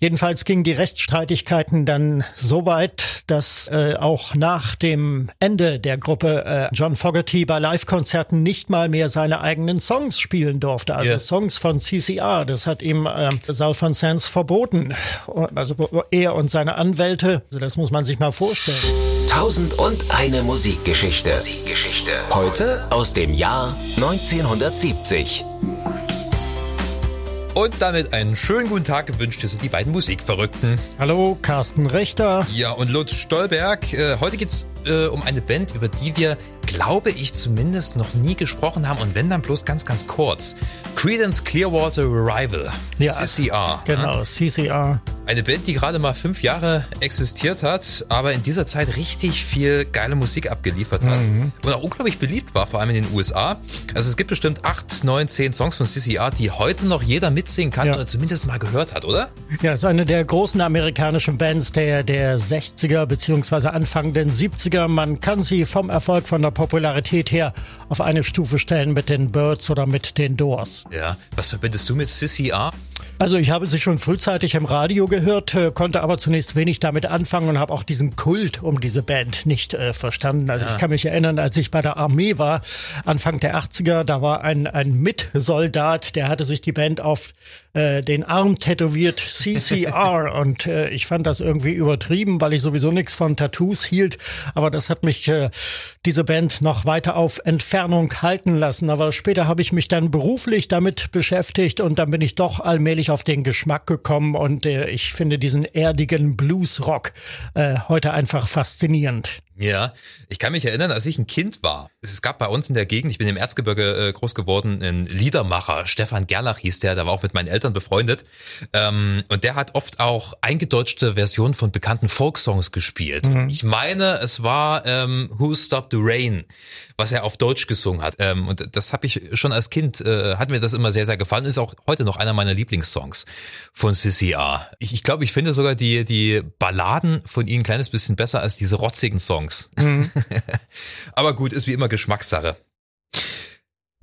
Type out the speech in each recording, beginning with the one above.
Jedenfalls gingen die Rechtsstreitigkeiten dann so weit, dass äh, auch nach dem Ende der Gruppe äh, John Fogerty bei Live-Konzerten nicht mal mehr seine eigenen Songs spielen durfte. Also yeah. Songs von CCR. Das hat ihm äh, Saul van Sands verboten. Also er und seine Anwälte. Also das muss man sich mal vorstellen. Tausend und eine Musikgeschichte. Musikgeschichte. Heute aus dem Jahr 1970. Und damit einen schönen guten Tag gewünscht dir die beiden Musikverrückten. Hallo, Carsten Rechter. Ja, und Lutz Stolberg. Äh, heute geht's äh, um eine Band, über die wir, glaube ich, zumindest noch nie gesprochen haben. Und wenn dann bloß ganz, ganz kurz. Credence Clearwater Revival. Ja, CCR. Genau, ja. CCR. Eine Band, die gerade mal fünf Jahre existiert hat, aber in dieser Zeit richtig viel geile Musik abgeliefert hat mhm. und auch unglaublich beliebt war, vor allem in den USA. Also es gibt bestimmt acht, neun, zehn Songs von CCR, die heute noch jeder mitsingen kann ja. oder zumindest mal gehört hat, oder? Ja, es ist eine der großen amerikanischen Bands der, der 60er beziehungsweise Anfang der 70er. Man kann sie vom Erfolg, von der Popularität her auf eine Stufe stellen mit den Birds oder mit den Doors. Ja, was verbindest du mit CCR? Also ich habe sie schon frühzeitig im Radio gehört, äh, konnte aber zunächst wenig damit anfangen und habe auch diesen Kult um diese Band nicht äh, verstanden. Also ja. ich kann mich erinnern, als ich bei der Armee war, Anfang der 80er, da war ein, ein Mitsoldat, der hatte sich die Band auf äh, den Arm tätowiert, CCR. und äh, ich fand das irgendwie übertrieben, weil ich sowieso nichts von Tattoos hielt. Aber das hat mich äh, diese Band noch weiter auf Entfernung halten lassen. Aber später habe ich mich dann beruflich damit beschäftigt und dann bin ich doch allmählich ich auf den Geschmack gekommen und äh, ich finde diesen erdigen Bluesrock äh, heute einfach faszinierend. Ja, ich kann mich erinnern, als ich ein Kind war. Es gab bei uns in der Gegend, ich bin im Erzgebirge äh, groß geworden, ein Liedermacher, Stefan Gerlach hieß der, der war auch mit meinen Eltern befreundet. Ähm, und der hat oft auch eingedeutschte Versionen von bekannten Folksongs gespielt. Mhm. Ich meine, es war ähm, Who Stopped the Rain, was er auf Deutsch gesungen hat. Ähm, und das habe ich schon als Kind, äh, hat mir das immer sehr, sehr gefallen. Ist auch heute noch einer meiner Lieblingssongs von CCR. Ich, ich glaube, ich finde sogar die, die Balladen von ihnen ein kleines bisschen besser als diese rotzigen Songs. Songs. Mhm. Aber gut, ist wie immer Geschmackssache.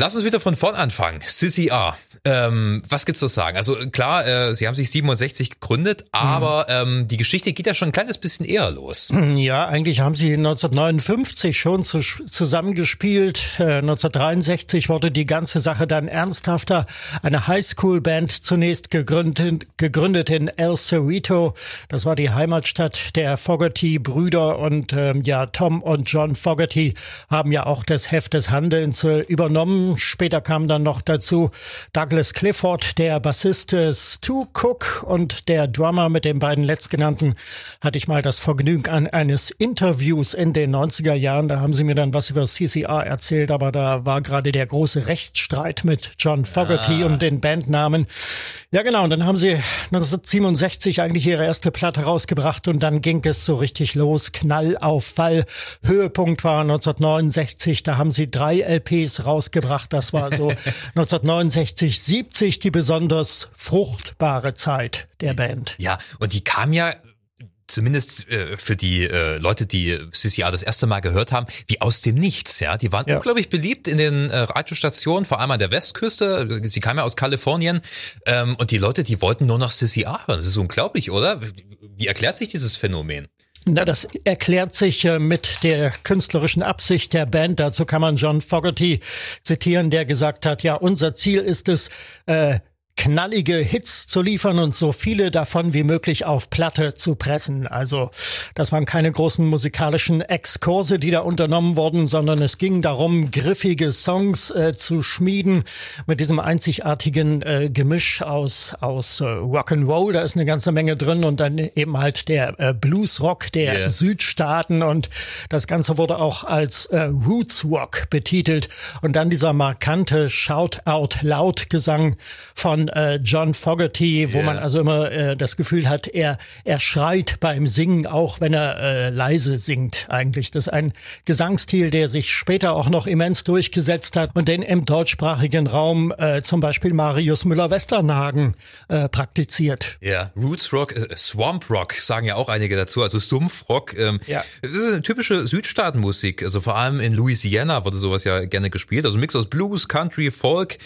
Lass uns wieder von vorn anfangen. Sissy A. Ähm, was gibt's zu sagen? Also klar, äh, sie haben sich 67 gegründet, aber mhm. ähm, die Geschichte geht ja schon ein kleines bisschen eher los. Ja, eigentlich haben sie 1959 schon zu, zusammengespielt. Äh, 1963 wurde die ganze Sache dann ernsthafter. Eine Highschool-Band zunächst gegründet, gegründet in El Cerrito. Das war die Heimatstadt der Fogerty-Brüder und ähm, ja, Tom und John Fogerty haben ja auch das Heft des Handelns äh, übernommen Später kam dann noch dazu Douglas Clifford, der Bassist Stu Cook und der Drummer mit den beiden letztgenannten hatte ich mal das Vergnügen an eines Interviews in den 90er Jahren. Da haben sie mir dann was über CCR erzählt, aber da war gerade der große Rechtsstreit mit John Fogerty ah. um den Bandnamen. Ja, genau. Und dann haben sie 1967 eigentlich ihre erste Platte rausgebracht und dann ging es so richtig los. Knall auf Fall. Höhepunkt war 1969. Da haben sie drei LPs rausgebracht. Das war so 1969, 70 die besonders fruchtbare Zeit der Band. Ja, und die kam ja zumindest äh, für die äh, Leute, die CCR das erste Mal gehört haben, wie aus dem Nichts. Ja, die waren ja. unglaublich beliebt in den äh, Radiostationen, vor allem an der Westküste. Sie kam ja aus Kalifornien ähm, und die Leute, die wollten nur noch CCR hören. Das ist unglaublich, oder? Wie erklärt sich dieses Phänomen? Na, das erklärt sich äh, mit der künstlerischen Absicht der Band. Dazu kann man John Fogerty zitieren, der gesagt hat, ja, unser Ziel ist es, äh, knallige Hits zu liefern und so viele davon wie möglich auf Platte zu pressen. Also das waren keine großen musikalischen Exkurse, die da unternommen wurden, sondern es ging darum, griffige Songs äh, zu schmieden mit diesem einzigartigen äh, Gemisch aus aus äh, Rock'n'Roll. Da ist eine ganze Menge drin und dann eben halt der äh, Bluesrock der yeah. Südstaaten und das Ganze wurde auch als äh, Roots Rock betitelt und dann dieser markante Shout Out Loud Gesang von von äh, John Fogerty, wo yeah. man also immer äh, das Gefühl hat, er, er schreit beim Singen, auch wenn er äh, leise singt eigentlich. Das ist ein Gesangsstil, der sich später auch noch immens durchgesetzt hat und den im deutschsprachigen Raum äh, zum Beispiel Marius Müller-Westernhagen äh, praktiziert. Ja, Roots Rock, äh, Swamp Rock sagen ja auch einige dazu, also Sumpfrock. Ähm, ja. Das ist eine typische Südstaatenmusik, also vor allem in Louisiana wurde sowas ja gerne gespielt, also ein Mix aus Blues, Country, Folk.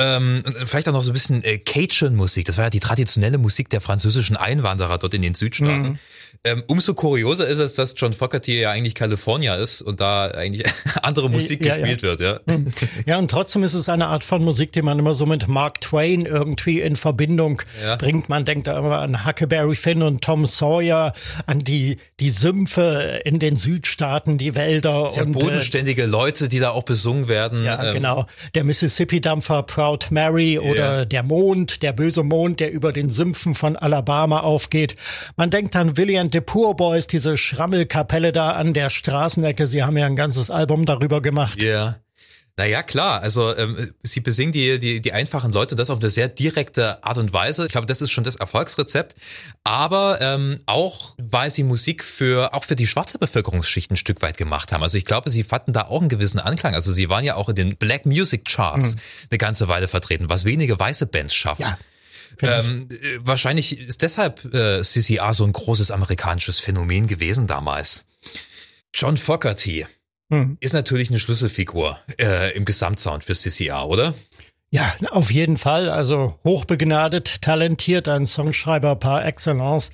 Ähm, vielleicht auch noch so ein bisschen äh, Cajun-Musik. Das war ja die traditionelle Musik der französischen Einwanderer dort in den Südstaaten. Mhm. Ähm, umso kurioser ist es, dass John Fogerty ja eigentlich Kalifornier ist und da eigentlich andere Musik ja, gespielt ja. wird, ja. Mhm. Ja, und trotzdem ist es eine Art von Musik, die man immer so mit Mark Twain irgendwie in Verbindung ja. bringt. Man denkt da immer an Huckleberry Finn und Tom Sawyer, an die, die Sümpfe in den Südstaaten, die Wälder. Ja und äh, bodenständige äh, Leute, die da auch besungen werden. Ja, ähm. genau. Der Mississippi-Dampfer Proud Mary oder der Mond, der böse Mond, der über den Sümpfen von Alabama aufgeht. Man denkt an William the Poor Boys, diese Schrammelkapelle da an der Straßenecke. Sie haben ja ein ganzes Album darüber gemacht. Ja. Yeah. Naja, klar. Also ähm, sie besingen die, die, die einfachen Leute das auf eine sehr direkte Art und Weise. Ich glaube, das ist schon das Erfolgsrezept. Aber ähm, auch, weil sie Musik für auch für die schwarze Bevölkerungsschicht ein Stück weit gemacht haben. Also ich glaube, sie fanden da auch einen gewissen Anklang. Also sie waren ja auch in den Black Music Charts mhm. eine ganze Weile vertreten, was wenige weiße Bands schafft. Ja. Ähm, äh, wahrscheinlich ist deshalb äh, CCR so ein großes amerikanisches Phänomen gewesen damals. John Fogerty hm. ist natürlich eine Schlüsselfigur äh, im Gesamtsound für CCR, oder? Ja, auf jeden Fall. Also hochbegnadet, talentiert, ein Songschreiber par excellence,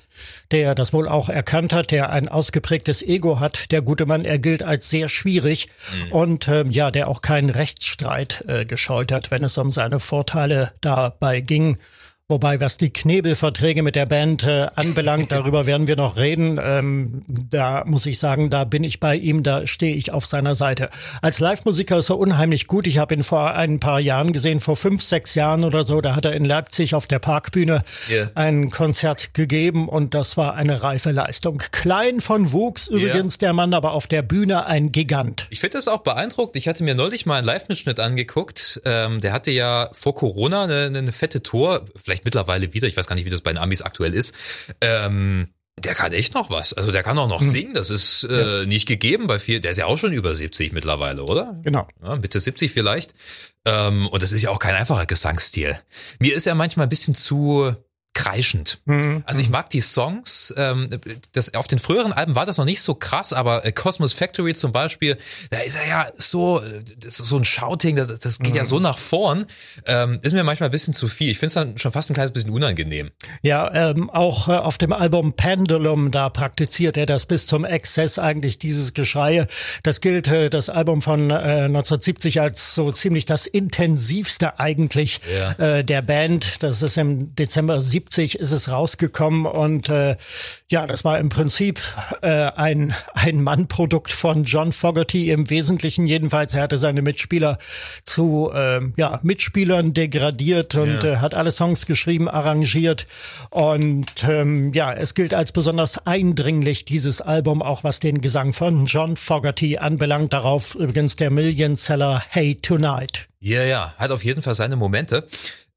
der das wohl auch erkannt hat, der ein ausgeprägtes Ego hat. Der gute Mann, er gilt als sehr schwierig mhm. und ähm, ja, der auch keinen Rechtsstreit äh, gescheut hat, wenn es um seine Vorteile dabei ging. Wobei, was die Knebelverträge mit der Band äh, anbelangt, darüber werden wir noch reden. Ähm, da muss ich sagen, da bin ich bei ihm, da stehe ich auf seiner Seite. Als Live-Musiker ist er unheimlich gut. Ich habe ihn vor ein paar Jahren gesehen, vor fünf, sechs Jahren oder so. Da hat er in Leipzig auf der Parkbühne yeah. ein Konzert gegeben und das war eine reife Leistung. Klein von Wuchs übrigens yeah. der Mann, aber auf der Bühne ein Gigant. Ich finde das auch beeindruckt. Ich hatte mir neulich mal einen Live-Mitschnitt angeguckt. Ähm, der hatte ja vor Corona eine, eine fette Tour. Vielleicht vielleicht mittlerweile wieder, ich weiß gar nicht, wie das bei den Amis aktuell ist, ähm, der kann echt noch was. Also der kann auch noch hm. singen. Das ist äh, ja. nicht gegeben bei vier. Der ist ja auch schon über 70 mittlerweile, oder? Genau. Ja, Mitte 70 vielleicht. Ähm, und das ist ja auch kein einfacher Gesangsstil. Mir ist er manchmal ein bisschen zu kreischend. Mhm. Also ich mag die Songs. Ähm, das, auf den früheren Alben war das noch nicht so krass, aber äh, Cosmos Factory zum Beispiel, da ist er ja so, das ist so ein Shouting, das, das geht mhm. ja so nach vorn. Ähm, ist mir manchmal ein bisschen zu viel. Ich finde es dann schon fast ein kleines bisschen unangenehm. Ja, ähm, auch äh, auf dem Album Pendulum, da praktiziert er das bis zum Exzess eigentlich, dieses Geschrei. Das gilt, äh, das Album von äh, 1970 als so ziemlich das intensivste eigentlich ja. äh, der Band. Das ist im Dezember 70 1970 ist es rausgekommen und äh, ja, das war im Prinzip äh, ein, ein Mannprodukt von John Fogerty im Wesentlichen jedenfalls. Er hatte seine Mitspieler zu äh, ja, Mitspielern degradiert und ja. äh, hat alle Songs geschrieben, arrangiert und ähm, ja, es gilt als besonders eindringlich dieses Album, auch was den Gesang von John Fogerty anbelangt. Darauf übrigens der Million Seller Hey Tonight. Ja, ja, hat auf jeden Fall seine Momente.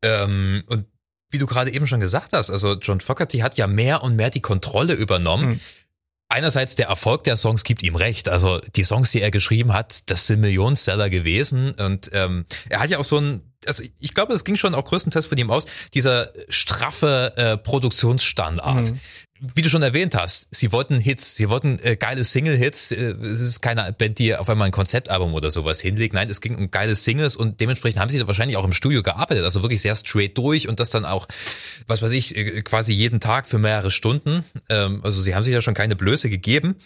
Ähm, und wie du gerade eben schon gesagt hast, also John Fogerty hat ja mehr und mehr die Kontrolle übernommen. Mhm. Einerseits der Erfolg der Songs gibt ihm recht. Also die Songs, die er geschrieben hat, das sind Millionenseller gewesen. Und ähm, er hat ja auch so ein, also ich glaube, es ging schon auch größtenteils von ihm aus, dieser straffe äh, Produktionsstandard. Mhm wie du schon erwähnt hast, sie wollten Hits, sie wollten äh, geile Single-Hits. Äh, es ist keine Band, die auf einmal ein Konzeptalbum oder sowas hinlegt. Nein, es ging um geile Singles und dementsprechend haben sie wahrscheinlich auch im Studio gearbeitet, also wirklich sehr straight durch und das dann auch, was weiß ich, äh, quasi jeden Tag für mehrere Stunden. Ähm, also sie haben sich ja schon keine Blöße gegeben.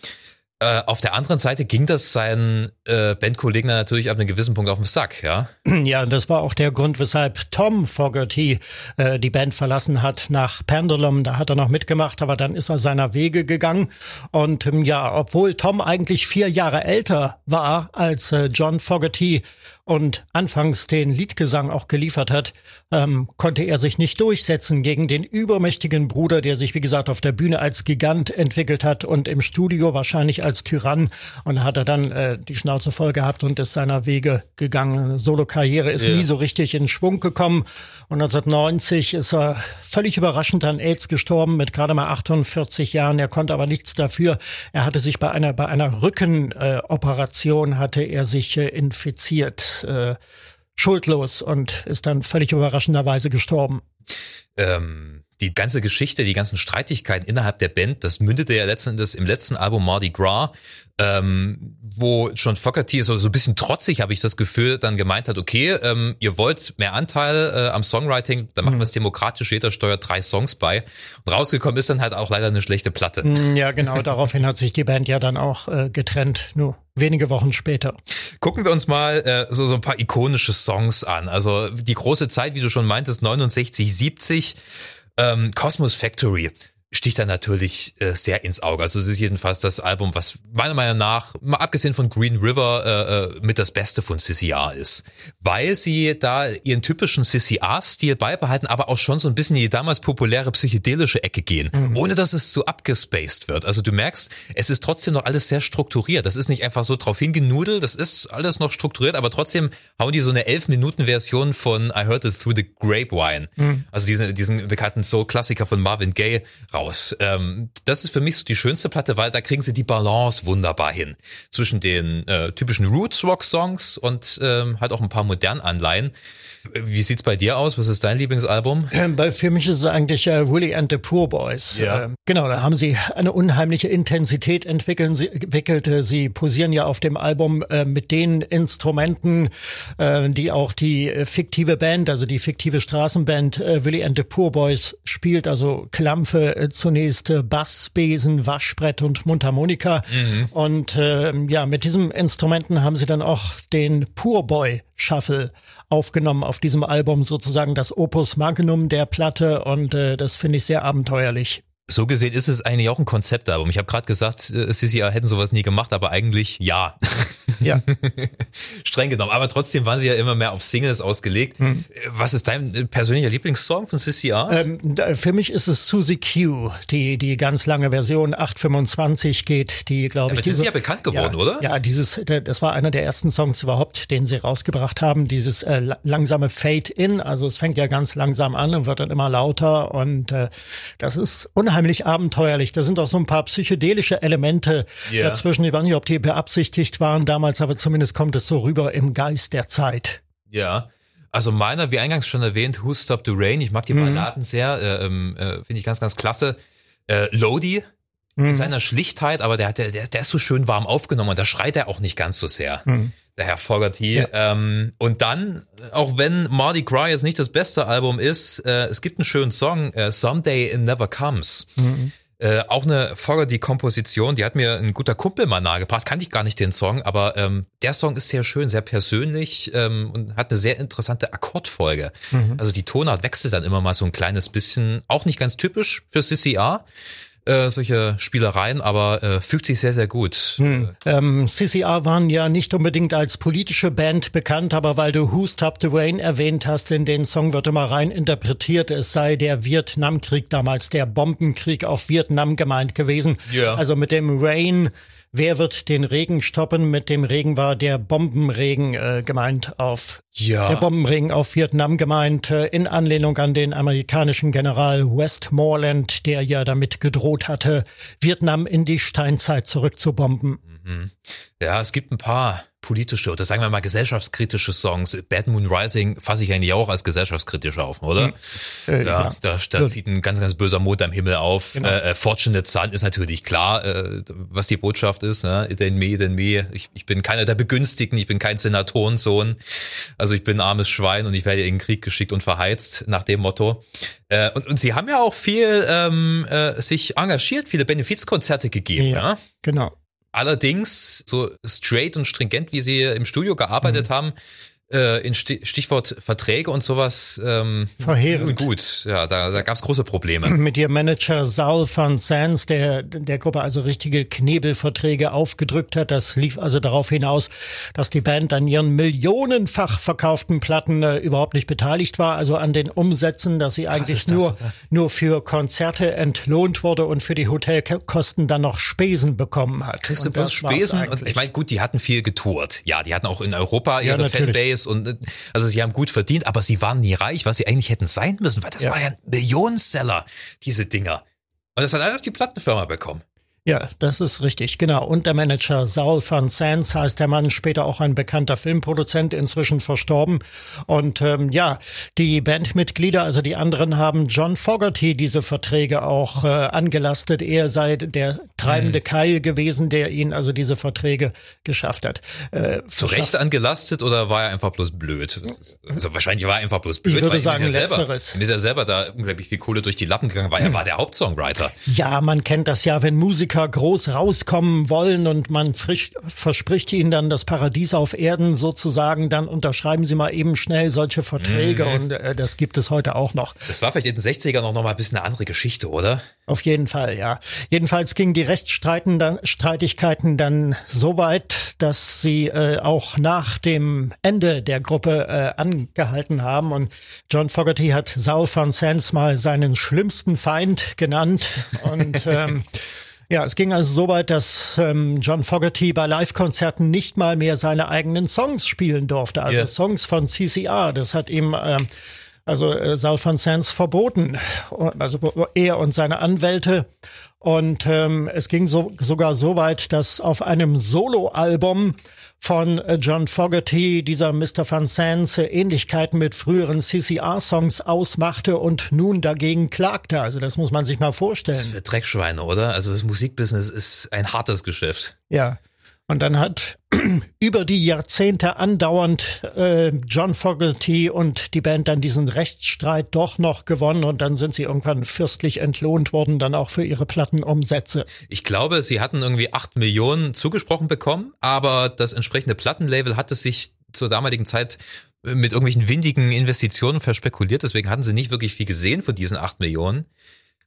Äh, auf der anderen Seite ging das seinen äh, Bandkollegen natürlich ab einem gewissen Punkt auf den Sack, ja? Ja, das war auch der Grund, weshalb Tom Fogerty äh, die Band verlassen hat nach Pendulum. Da hat er noch mitgemacht, aber dann ist er seiner Wege gegangen. Und ähm, ja, obwohl Tom eigentlich vier Jahre älter war als äh, John Fogerty, und anfangs den Liedgesang auch geliefert hat, ähm, konnte er sich nicht durchsetzen gegen den übermächtigen Bruder, der sich, wie gesagt, auf der Bühne als Gigant entwickelt hat und im Studio wahrscheinlich als Tyrann. Und da hat er dann äh, die Schnauze voll gehabt und ist seiner Wege gegangen. Solo-Karriere ist yeah. nie so richtig in Schwung gekommen. Und 1990 ist er völlig überraschend an AIDS gestorben mit gerade mal 48 Jahren. Er konnte aber nichts dafür. Er hatte sich bei einer, bei einer Rückenoperation hatte er sich äh, infiziert äh, schuldlos und ist dann völlig überraschenderweise gestorben. Ähm, die ganze Geschichte, die ganzen Streitigkeiten innerhalb der Band, das mündete ja letzten Endes im letzten Album Mardi Gras, ähm, wo John Fogerty so, so ein bisschen trotzig, habe ich das Gefühl, dann gemeint hat, okay, ähm, ihr wollt mehr Anteil äh, am Songwriting, dann machen mhm. wir es demokratisch, jeder steuert drei Songs bei. Und rausgekommen ist dann halt auch leider eine schlechte Platte. Mm, ja, genau, daraufhin hat sich die Band ja dann auch äh, getrennt, nur wenige Wochen später. Gucken wir uns mal äh, so, so ein paar ikonische Songs an. Also die große Zeit, wie du schon meintest, 69, 70. Ähm, Cosmos Factory sticht da natürlich äh, sehr ins Auge. Also es ist jedenfalls das Album, was meiner Meinung nach, mal abgesehen von Green River, äh, äh mit das Beste von CCR ist. Weil sie da ihren typischen CCR-Stil beibehalten, aber auch schon so ein bisschen in die damals populäre psychedelische Ecke gehen, mhm. ohne dass es zu abgespaced wird. Also du merkst, es ist trotzdem noch alles sehr strukturiert. Das ist nicht einfach so drauf hingenudelt, das ist alles noch strukturiert, aber trotzdem hauen die so eine 11-Minuten-Version von I Heard It Through the Grapevine, mhm. also diesen, diesen bekannten Soul-Klassiker von Marvin Gaye raus raus. Ähm, das ist für mich so die schönste Platte, weil da kriegen sie die Balance wunderbar hin zwischen den äh, typischen Roots Rock Songs und ähm, halt auch ein paar modernen Anleihen. Wie sieht's bei dir aus? Was ist dein Lieblingsalbum? Ähm, bei, für mich ist es eigentlich äh, Willie and the Poor Boys. Ja. Ähm, genau, da haben sie eine unheimliche Intensität entwickeln, sie, entwickelt. Sie posieren ja auf dem Album äh, mit den Instrumenten, äh, die auch die äh, fiktive Band, also die fiktive Straßenband äh, Willie and the Poor Boys spielt. Also Klampfe, äh, zunächst äh, Bass, Besen, Waschbrett und Mundharmonika. Mhm. Und äh, ja, mit diesen Instrumenten haben sie dann auch den Poor Boy Shuffle aufgenommen auf diesem Album, sozusagen das Opus Magnum der Platte und äh, das finde ich sehr abenteuerlich. So gesehen ist es eigentlich auch ein Konzeptalbum. Ich habe gerade gesagt, äh, CCR hätten sowas nie gemacht, aber eigentlich ja. Ja. Streng genommen. Aber trotzdem waren sie ja immer mehr auf Singles ausgelegt. Hm. Was ist dein persönlicher Lieblingssong von CCR? Ähm, für mich ist es Susie Q, die, die ganz lange Version 825 geht, die glaube ich. Aber diese, sind ja bekannt geworden, ja, oder? Ja, dieses, das war einer der ersten Songs überhaupt, den sie rausgebracht haben. Dieses äh, langsame Fade In. Also es fängt ja ganz langsam an und wird dann immer lauter und äh, das ist unheimlich abenteuerlich. Da sind auch so ein paar psychedelische Elemente yeah. dazwischen. Ich weiß nicht, ob die beabsichtigt waren damals aber zumindest kommt es so rüber im Geist der Zeit. Ja. Also meiner, wie eingangs schon erwähnt, Who Stopped the Rain. Ich mag die mhm. Balladen sehr, äh, ähm, äh, finde ich ganz, ganz klasse. Äh, Lodi mhm. mit seiner Schlichtheit, aber der, der, der, der ist so schön warm aufgenommen und da schreit er auch nicht ganz so sehr. Mhm. Der Herr Fogerty. Ja. Ähm, und dann, auch wenn Mardi Gras jetzt nicht das beste Album ist, äh, es gibt einen schönen Song, äh, Someday It Never Comes. Mhm. Äh, auch eine Fogerty-Komposition, die hat mir ein guter Kumpel mal nahegebracht, kannte ich gar nicht den Song, aber ähm, der Song ist sehr schön, sehr persönlich ähm, und hat eine sehr interessante Akkordfolge. Mhm. Also die Tonart wechselt dann immer mal so ein kleines bisschen, auch nicht ganz typisch für CCR äh, solche Spielereien, aber äh, fügt sich sehr, sehr gut. Hm. Ähm, CCR waren ja nicht unbedingt als politische Band bekannt, aber weil du Who Stopped the Rain erwähnt hast, in den Song wird immer rein interpretiert, es sei der Vietnamkrieg damals, der Bombenkrieg auf Vietnam gemeint gewesen. Ja. Also mit dem Rain Wer wird den Regen stoppen? Mit dem Regen war der Bombenregen äh, gemeint auf ja. der Bombenregen auf Vietnam gemeint äh, in Anlehnung an den amerikanischen General Westmoreland, der ja damit gedroht hatte, Vietnam in die Steinzeit zurückzubomben. Mhm. Ja, es gibt ein paar politische oder sagen wir mal gesellschaftskritische Songs. Bad Moon Rising fasse ich eigentlich auch als gesellschaftskritisch auf, oder? Mhm. Äh, ja, ja, Da, da zieht ein ganz, ganz böser Mond am Himmel auf. Genau. Äh, äh, Fortunate Son ist natürlich klar, äh, was die Botschaft ist. Ne? Ain't me, ain't me. Ich, ich bin keiner der Begünstigten, ich bin kein Senatorensohn. Also ich bin ein armes Schwein und ich werde in den Krieg geschickt und verheizt, nach dem Motto. Äh, und, und sie haben ja auch viel ähm, äh, sich engagiert, viele Benefizkonzerte gegeben. Ja, ja? genau. Allerdings, so straight und stringent, wie sie im Studio gearbeitet mhm. haben, äh, in Stichwort Verträge und sowas ähm, verheerend gut. Ja, da, da gab es große Probleme. Mit ihrem Manager Saul van Sands, der der Gruppe also richtige Knebelverträge aufgedrückt hat. Das lief also darauf hinaus, dass die Band an ihren millionenfach verkauften Platten äh, überhaupt nicht beteiligt war, also an den Umsätzen, dass sie eigentlich das, nur oder? nur für Konzerte entlohnt wurde und für die Hotelkosten dann noch Spesen bekommen hat. Kriegst du bloß Spesen? Und ich meine, gut, die hatten viel getourt. Ja, die hatten auch in Europa ihre ja, Fanbase ist und also sie haben gut verdient, aber sie waren nie reich, was sie eigentlich hätten sein müssen, weil das ja. war ja ein Millionenseller, diese Dinger. Und das hat alles die Plattenfirma bekommen. Ja, das ist richtig, genau. Und der Manager Saul van Sands heißt der Mann, später auch ein bekannter Filmproduzent, inzwischen verstorben. Und ähm, ja, die Bandmitglieder, also die anderen, haben John Fogerty diese Verträge auch äh, angelastet. Er sei der treibende mhm. Keil gewesen, der ihn also diese Verträge geschafft hat. Äh, Zu Recht angelastet oder war er einfach bloß blöd? Also wahrscheinlich war er einfach bloß blöd. Ich würde sagen, ja letzteres. Selber, ist ja selber da unglaublich viel Kohle durch die Lappen gegangen, weil er war der Hauptsongwriter. Ja, man kennt das ja, wenn Musiker Musiker groß rauskommen wollen und man frisch, verspricht ihnen dann das Paradies auf Erden sozusagen, dann unterschreiben sie mal eben schnell solche Verträge mhm. und äh, das gibt es heute auch noch. Das war vielleicht in den 60ern noch, noch mal ein bisschen eine andere Geschichte, oder? Auf jeden Fall, ja. Jedenfalls gingen die Rechtsstreitigkeiten dann so weit, dass sie äh, auch nach dem Ende der Gruppe äh, angehalten haben und John Fogerty hat Saul van Sands mal seinen schlimmsten Feind genannt und ähm, Ja, es ging also so weit, dass ähm, John Fogerty bei Live-Konzerten nicht mal mehr seine eigenen Songs spielen durfte, also yeah. Songs von CCR. Das hat ihm ähm, also äh, Saul van Sands verboten, also er und seine Anwälte. Und ähm, es ging so, sogar so weit, dass auf einem Soloalbum von äh, John Fogerty, dieser Mr. Van Sands, äh, Ähnlichkeiten mit früheren CCR-Songs ausmachte und nun dagegen klagte. Also das muss man sich mal vorstellen. Das ist für Dreckschweine, oder? Also das Musikbusiness ist ein hartes Geschäft. Ja. Und dann hat über die Jahrzehnte andauernd äh, John Fogerty und die Band dann diesen Rechtsstreit doch noch gewonnen und dann sind sie irgendwann fürstlich entlohnt worden, dann auch für ihre Plattenumsätze. Ich glaube, sie hatten irgendwie acht Millionen zugesprochen bekommen, aber das entsprechende Plattenlabel hatte sich zur damaligen Zeit mit irgendwelchen windigen Investitionen verspekuliert, deswegen hatten sie nicht wirklich viel gesehen von diesen acht Millionen.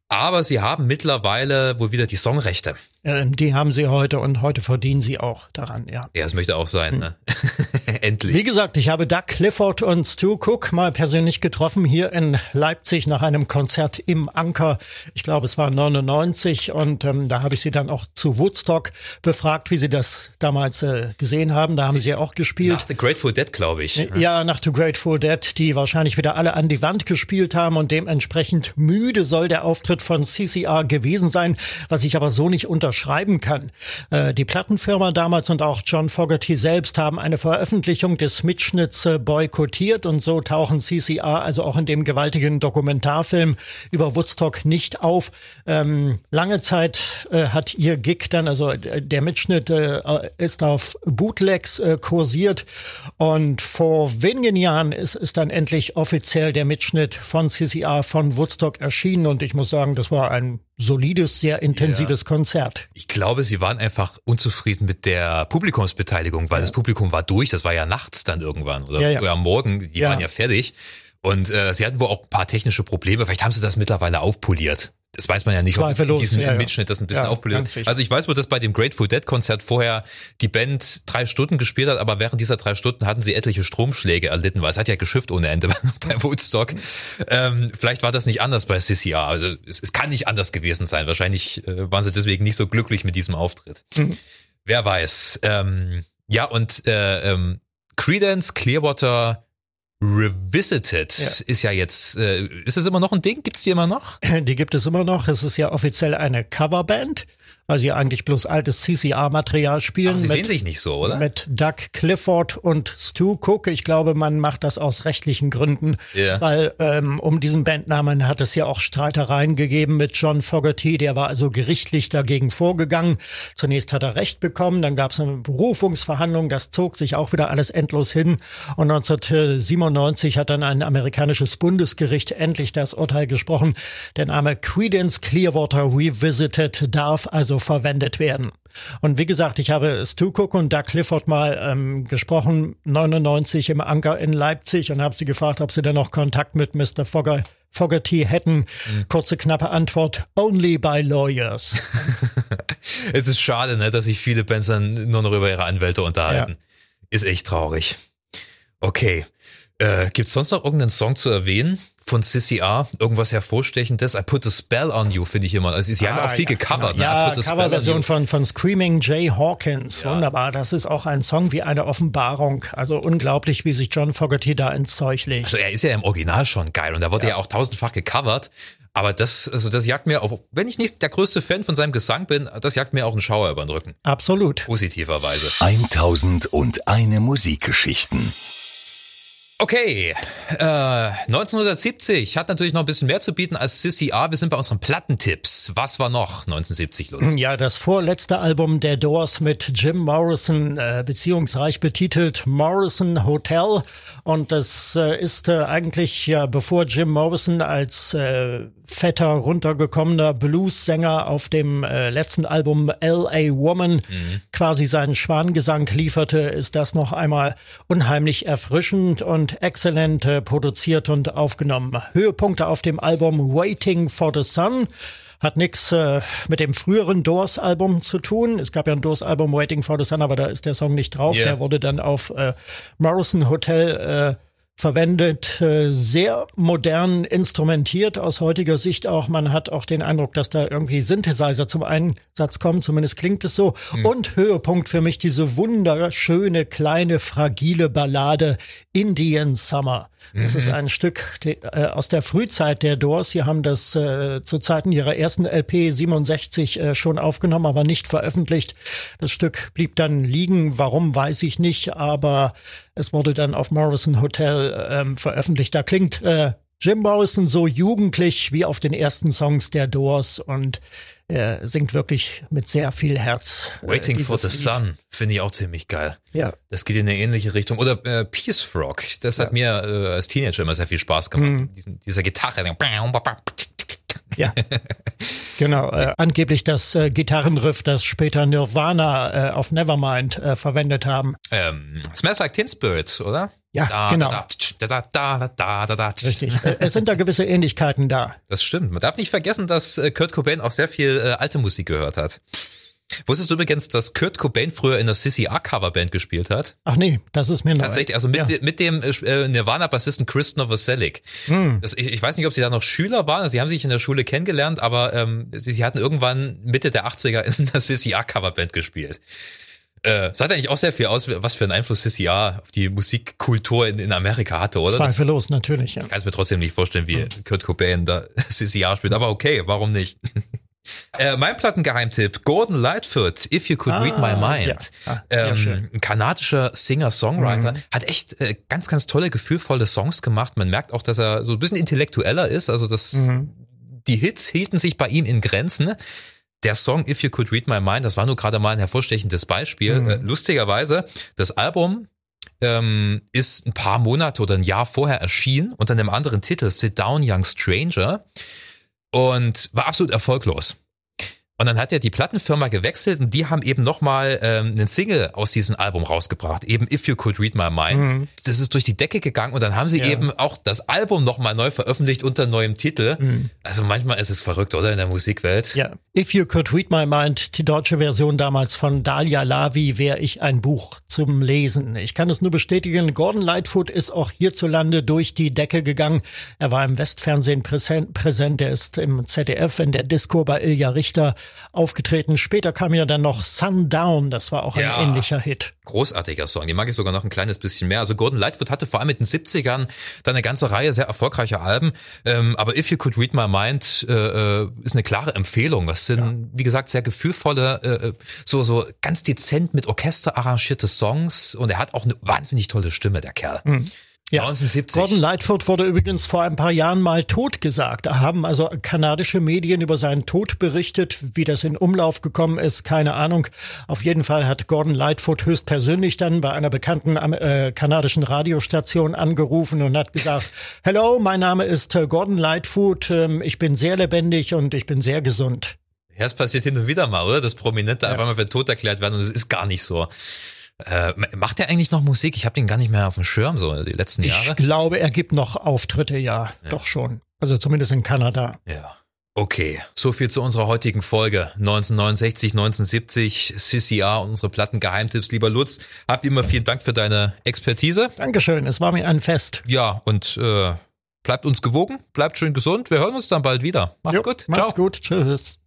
Aber sie haben mittlerweile wohl wieder die Songrechte. Ähm, die haben sie heute und heute verdienen sie auch daran, ja. Ja, es möchte auch sein, ne? Endlich. Wie gesagt, ich habe Doug Clifford und Stu Cook mal persönlich getroffen hier in Leipzig nach einem Konzert im Anker. Ich glaube, es war 99 und ähm, da habe ich sie dann auch zu Woodstock befragt, wie sie das damals äh, gesehen haben. Da haben sie, sie auch gespielt. Nach The Grateful Dead, glaube ich. Ja, nach The Grateful Dead, die wahrscheinlich wieder alle an die Wand gespielt haben und dementsprechend müde soll der Auftritt von CCR gewesen sein, was ich aber so nicht unterschreiben kann. Äh, die Plattenfirma damals und auch John Fogerty selbst haben eine Veröffentlichung des Mitschnitts äh, boykottiert und so tauchen CCR also auch in dem gewaltigen Dokumentarfilm über Woodstock nicht auf. Ähm, lange Zeit äh, hat ihr Gig dann, also äh, der Mitschnitt äh, ist auf Bootlegs äh, kursiert und vor wenigen Jahren ist, ist dann endlich offiziell der Mitschnitt von CCR von Woodstock erschienen und ich muss sagen, sagen, das war ein solides, sehr intensives ja. Konzert. Ich glaube, sie waren einfach unzufrieden mit der Publikumsbeteiligung, weil ja. das Publikum war durch, das war ja nachts dann irgendwann oder ja, früher am Morgen, die waren ja fertig. Und äh, sie hatten wohl auch ein paar technische Probleme. Vielleicht haben sie das mittlerweile aufpoliert das weiß man ja nicht, ob in diesem ja, Mitschnitt das ein bisschen ja, aufpoliert Also ich weiß, wo das bei dem Grateful Dead Konzert vorher die Band drei Stunden gespielt hat, aber während dieser drei Stunden hatten sie etliche Stromschläge erlitten, weil es hat ja geschifft ohne Ende bei Woodstock. Ähm, vielleicht war das nicht anders bei CCR. Also es, es kann nicht anders gewesen sein. Wahrscheinlich äh, waren sie deswegen nicht so glücklich mit diesem Auftritt. Mhm. Wer weiß. Ähm, ja, und äh, ähm, Credence Clearwater Revisited ja. ist ja jetzt, äh, ist es immer noch ein Ding? Gibt es die immer noch? Die gibt es immer noch. Es ist ja offiziell eine Coverband weil sie eigentlich bloß altes CCR-Material spielen. Aber sie mit, sehen sich nicht so, oder? Mit Doug Clifford und Stu Cook. Ich glaube, man macht das aus rechtlichen Gründen, yeah. weil ähm, um diesen Bandnamen hat es ja auch Streitereien gegeben mit John Fogerty. Der war also gerichtlich dagegen vorgegangen. Zunächst hat er Recht bekommen, dann gab es eine Berufungsverhandlung. Das zog sich auch wieder alles endlos hin. Und 1997 hat dann ein amerikanisches Bundesgericht endlich das Urteil gesprochen. Der Name Credence Clearwater Revisited darf also so verwendet werden. Und wie gesagt, ich habe Stu Cook und Doug Clifford mal ähm, gesprochen, 99 im Anker in Leipzig und habe sie gefragt, ob sie denn noch Kontakt mit Mr. Fogger, Fogerty hätten. Mhm. Kurze, knappe Antwort, only by lawyers. es ist schade, ne, dass sich viele Bands dann nur noch über ihre Anwälte unterhalten. Ja. Ist echt traurig. Okay. Äh, Gibt es sonst noch irgendeinen Song zu erwähnen von CCR, irgendwas hervorstechendes. I put a spell on you, finde ich immer. Also sie haben Ah, auch viel ja, gecovert. Genau. ne? Ja, on Coverversion von, von Screaming Jay Hawkins. Ja. Wunderbar. Das ist auch ein Song wie eine Offenbarung. Also unglaublich, wie sich John Fogerty da ins Zeug legt. Also er ist ja im Original schon geil und da wurde ja, auch tausendfach gecovert. Aber das, also das jagt mir auf, wenn ich nicht der größte Fan von seinem Gesang bin, das jagt mir auch einen Schauer über den Rücken. Absolut. Positiverweise. 1001 Musikgeschichten. Okay, äh, 1970 hat natürlich noch ein bisschen mehr zu bieten als Sissy A. Wir sind bei unseren Plattentipps. Was war noch 1970 los? Ja, das vorletzte Album der Doors mit Jim Morrison, äh, beziehungsreich betitelt Morrison Hotel. Und das äh, ist äh, eigentlich ja, bevor Jim Morrison als äh, fetter, runtergekommener Blues-Sänger auf dem äh, letzten Album L.A. Woman quasi seinen Schwangesang lieferte, ist das noch einmal unheimlich erfrischend und exzellent äh, produziert und aufgenommen. Höhepunkte auf dem Album Waiting for the Sun. Hat nix äh, mit dem früheren Doors-Album zu tun. Es gab ja ein Doors-Album Waiting for the Sun, aber da ist der Song nicht drauf. Yeah. Der wurde dann auf äh, Morrison Hotel äh, verwendet, äh, sehr modern instrumentiert aus heutiger Sicht auch. Man hat auch den Eindruck, dass da irgendwie Synthesizer zum Einsatz kommen, zumindest klingt es so. Und Höhepunkt für mich diese wunderschöne, kleine, fragile Ballade Indian Summer. Das ist ein Stück die, äh, aus der Frühzeit der Doors. Sie haben das äh, zu Zeiten ihrer ersten LP 67 äh, schon aufgenommen, aber nicht veröffentlicht. Das Stück blieb dann liegen. Warum, weiß ich nicht, aber es wurde dann auf Morrison Hotel ähm, veröffentlicht. Da klingt äh, Jim Morrison so jugendlich wie auf den ersten Songs der Doors und er singt wirklich mit sehr viel Herz. äh, Waiting for the Lied. Sun finde ich auch ziemlich geil. Ja. Das geht in eine ähnliche Richtung. Oder äh, Peace Frog, das hat mir äh, als Teenager immer sehr viel Spaß gemacht. Mhm. Dieser Gitarre. Ja, genau. Äh, angeblich das äh, Gitarrenriff, das später Nirvana äh, auf Nevermind äh, verwendet haben. Ähm, Smells Like Teen Spirit, oder? Ja, da, genau. Da, da, da, da, da, da, da. Richtig. Äh, es sind da gewisse Ähnlichkeiten da. Das stimmt. Man darf nicht vergessen, dass äh, Kurt Cobain auch sehr viel äh, alte Musik gehört hat. Wusstest du übrigens, dass Kurt Cobain früher in der Sissy A Coverband gespielt hat? Ach nee, das ist mir neu. Tatsächlich, also mit, Ja. mit dem äh, Nirvana-Bassisten Chris Novoselic. Hm. Das, ich, ich weiß nicht, ob sie da noch Schüler waren, also sie haben sich in der Schule kennengelernt, aber ähm, sie, sie hatten irgendwann Mitte der 80er in der Sissy A Coverband gespielt. Äh, sagt eigentlich auch sehr viel aus, was für einen Einfluss Sissy A auf die Musikkultur in, in Amerika hatte, oder? Das, Zweifellos, natürlich. Ja. ich kann es mir trotzdem nicht vorstellen, wie Kurt Cobain da Sissy A spielt, aber okay, warum nicht? Äh, mein Plattengeheimtipp, Gordon Lightfoot, If You Could Read My Ah, Mind. ja. Ah, ähm, ein kanadischer Singer-Songwriter, hat echt äh, ganz, ganz tolle, gefühlvolle Songs gemacht. Man merkt auch, dass er so ein bisschen intellektueller ist, also das, Mhm. die Hits hielten sich bei ihm in Grenzen. Der Song If You Could Read My Mind, das war nur gerade mal ein hervorstechendes Beispiel. Mhm. Äh, lustigerweise, das Album ähm, ist ein paar Monate oder ein Jahr vorher erschienen unter einem anderen Titel, Sit Down Young Stranger, und war absolut erfolglos. Und dann hat er die Plattenfirma gewechselt und die haben eben nochmal ähm, einen Single aus diesem Album rausgebracht, eben If You Could Read My Mind. Mhm. Das ist durch die Decke gegangen und dann haben sie Ja. eben auch das Album nochmal neu veröffentlicht unter neuem Titel. Mhm. Also manchmal ist es verrückt, oder in der Musikwelt? Ja. If You Could Read My Mind, die deutsche Version damals von Dalia Lavi, wäre ich ein Buch zum Lesen. Ich kann es nur bestätigen, Gordon Lightfoot ist auch hierzulande durch die Decke gegangen. Er war im Westfernsehen präsent, präsent. er ist im ZDF in der Disco bei Ilja Richter aufgetreten. Später kam ja dann noch Sundown, das war auch Ja. ein ähnlicher Hit. Großartiger Song, den mag ich sogar noch ein kleines bisschen mehr. Also Gordon Lightfoot hatte vor allem mit den 70ern dann eine ganze Reihe sehr erfolgreicher Alben. Ähm, aber If You Could Read My Mind äh, äh, ist eine klare Empfehlung. Das sind, wie gesagt, sehr gefühlvolle, äh, so, so ganz dezent mit Orchester arrangierte Songs. Und er hat auch eine wahnsinnig tolle Stimme, der Kerl. Ja. 1970. Gordon Lightfoot wurde übrigens vor ein paar Jahren mal tot gesagt. Da haben also kanadische Medien über seinen Tod berichtet. Wie das in Umlauf gekommen ist, keine Ahnung. Auf jeden Fall hat Gordon Lightfoot höchstpersönlich dann bei einer bekannten äh, kanadischen Radiostation angerufen und hat gesagt, Hello, mein Name ist äh, Gordon Lightfoot. Ähm, ich bin sehr lebendig und ich bin sehr gesund. Ja, es passiert hin und wieder mal, oder? Dass Prominente einfach mal für tot erklärt werden und es ist gar nicht so. Äh, macht er eigentlich noch Musik? Ich habe den gar nicht mehr auf dem Schirm, so die letzten Ich Jahre. glaube, er gibt noch Auftritte, ja, doch schon. Also zumindest in Kanada. Ja. Okay, so viel zu unserer heutigen Folge. 1969, 1970, CCR und unsere Plattengeheimtipps. Lieber Lutz, hab wie immer vielen Dank für deine Expertise. Dankeschön, es war mir ein Fest. Ja, und äh, bleibt uns gewogen, bleibt schön gesund. Wir hören uns dann bald wieder. Macht's Jo, gut. Macht's Ciao. gut. Tschüss.